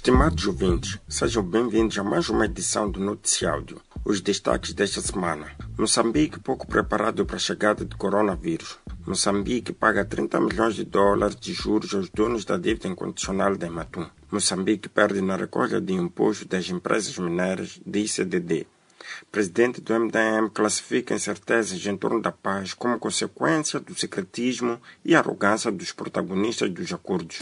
Estimados ouvintes, sejam bem-vindos a mais uma edição do Noticiáudio. Os destaques desta semana. Moçambique pouco preparado para a chegada do coronavírus. Moçambique paga 30 milhões de dólares de juros aos donos da dívida incondicional da Ematum. Moçambique perde na recolha de imposto das empresas mineiras de ICDD. Presidente do MDM classifica incertezas em torno da paz como consequência do secretismo e arrogância dos protagonistas dos acordos.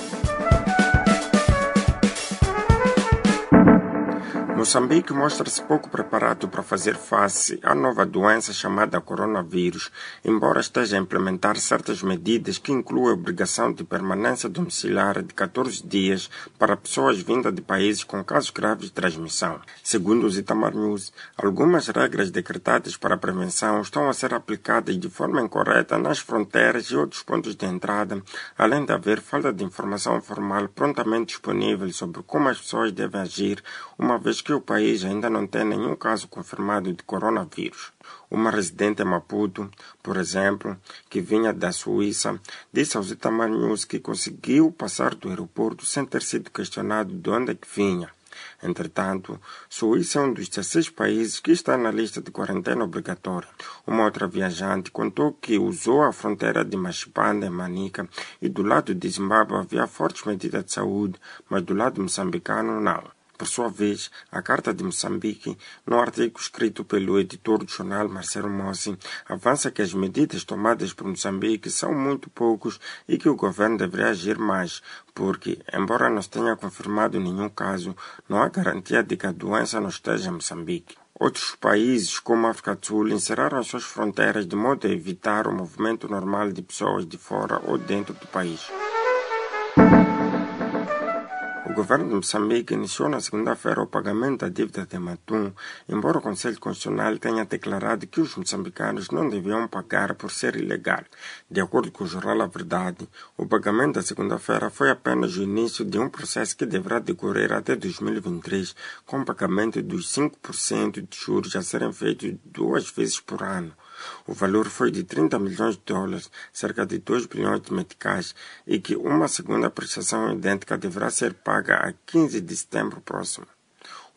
Moçambique mostra-se pouco preparado para fazer face à nova doença chamada coronavírus, embora esteja a implementar certas medidas que incluem a obrigação de permanência domiciliar de 14 dias para pessoas vindas de países com casos graves de transmissão. Segundo os Itamar News, algumas regras decretadas para a prevenção estão a ser aplicadas de forma incorreta nas fronteiras e outros pontos de entrada, além de haver falta de informação formal prontamente disponível sobre como as pessoas devem agir, uma vez que que o país ainda não tem nenhum caso confirmado de coronavírus. Uma residente em Maputo, por exemplo, que vinha da Suíça, disse aos News que conseguiu passar do aeroporto sem ter sido questionado de onde é que vinha. Entretanto, Suíça é um dos 16 países que está na lista de quarentena obrigatória. Uma outra viajante contou que usou a fronteira de Machipanda, em Manica, e do lado de Zimbábue havia fortes medidas de saúde, mas do lado moçambicano não. Por sua vez, a Carta de Moçambique, no artigo escrito pelo editor do jornal Marcelo Mossi, avança que as medidas tomadas por Moçambique são muito poucos e que o governo deveria agir mais, porque, embora não tenha confirmado nenhum caso, não há garantia de que a doença não esteja em Moçambique. Outros países, como a África do Sul, encerraram suas fronteiras de modo a evitar o movimento normal de pessoas de fora ou dentro do país. Governo de Moçambique iniciou na segunda-feira o pagamento da dívida de Matum, embora o Conselho Constitucional tenha declarado que os moçambicanos não deviam pagar por ser ilegal. De acordo com o jornal A Verdade, o pagamento da segunda-feira foi apenas o início de um processo que deverá decorrer até 2023, com pagamento dos 5% de juros a serem feitos duas vezes por ano. O valor foi de 30 milhões de dólares, cerca de 2 bilhões de meticais, e que uma segunda prestação idêntica deverá ser paga a 15 de setembro próximo.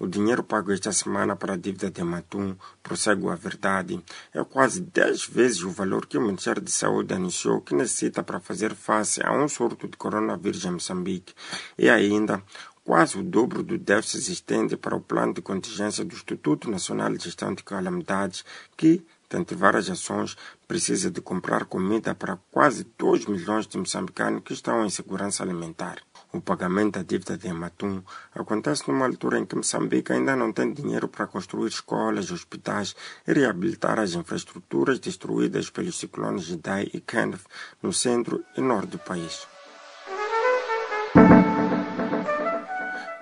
O dinheiro pago esta semana para a dívida de Matum, prossegue a verdade, é quase 10 vezes o valor que o Ministério de Saúde anunciou que necessita para fazer face a um surto de coronavírus em Moçambique e ainda quase o dobro do déficit existente para o plano de contingência do Instituto Nacional de Gestão de Calamidades, que dentre várias ações, precisa de comprar comida para quase 2 milhões de moçambicanos que estão em segurança alimentar. O pagamento da dívida de Matum acontece numa altura em que Moçambique ainda não tem dinheiro para construir escolas, hospitais e reabilitar as infraestruturas destruídas pelos ciclones Idai e Kenneth no centro e norte do país.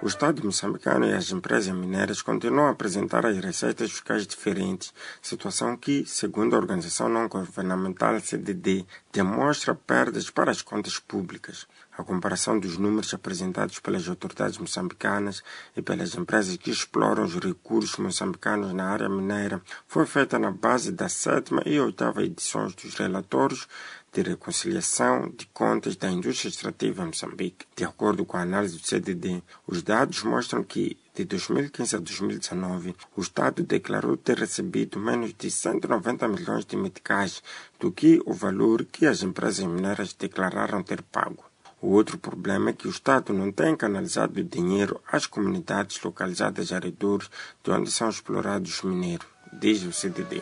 O Estado moçambicano e as empresas mineiras continuam a apresentar as receitas fiscais diferentes, situação que, segundo a organização não governamental CDD, demonstra perdas para as contas públicas. A comparação dos números apresentados pelas autoridades moçambicanas e pelas empresas que exploram os recursos moçambicanos na área mineira foi feita na base da sétima e oitava edições dos relatórios de reconciliação de contas da indústria extrativa em Moçambique. De acordo com a análise do CDD, os dados mostram que de 2015 a 2019, o Estado declarou ter recebido menos de 190 milhões de meticais do que o valor que as empresas mineiras declararam ter pago. O outro problema é que o Estado não tem canalizado dinheiro às comunidades localizadas ao redor de onde são explorados os mineiros, diz o CDD.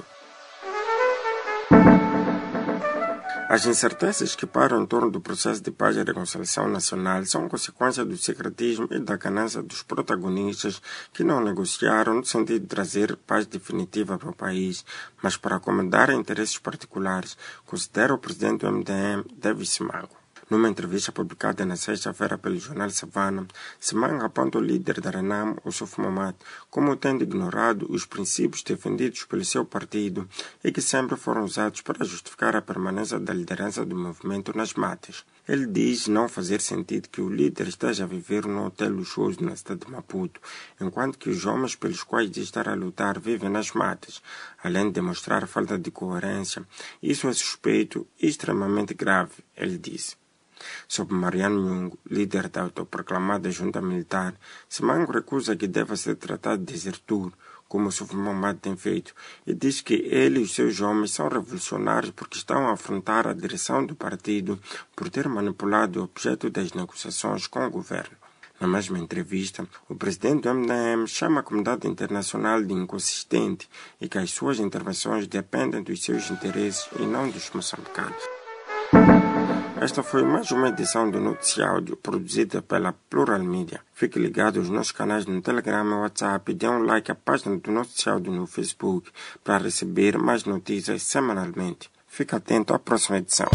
As incertezas que param em torno do processo de paz e reconciliação nacional são consequência do secretismo e da ganância dos protagonistas que não negociaram no sentido de trazer paz definitiva para o país, mas para acomodar interesses particulares, considera o presidente do MDM, David Simago. Numa entrevista publicada na sexta-feira pelo jornal Savana, Simang aponta o líder da Renam, o Mamat, como tendo ignorado os princípios defendidos pelo seu partido e que sempre foram usados para justificar a permanência da liderança do movimento nas matas. Ele diz não fazer sentido que o líder esteja a viver num hotel luxuoso na cidade de Maputo, enquanto que os homens pelos quais diz estar a lutar vivem nas matas, além de demonstrar falta de coerência. Isso é suspeito e extremamente grave, ele disse. Sob Mariano Nhungo, líder da autoproclamada junta militar, Simango recusa que deva ser tratado de desertor, como o Sufimamad tem feito, e diz que ele e os seus homens são revolucionários porque estão a afrontar a direção do partido por ter manipulado o objeto das negociações com o governo. Na mesma entrevista, o presidente do MDM chama a comunidade internacional de inconsistente e que as suas intervenções dependem dos seus interesses e não dos moçambicanos. Esta foi mais uma edição do Noticiáudio produzida pela Plural Media. Fique ligado aos nossos canais no Telegram e WhatsApp dê um like à página do Noticiáudio no Facebook para receber mais notícias semanalmente. Fique atento à próxima edição.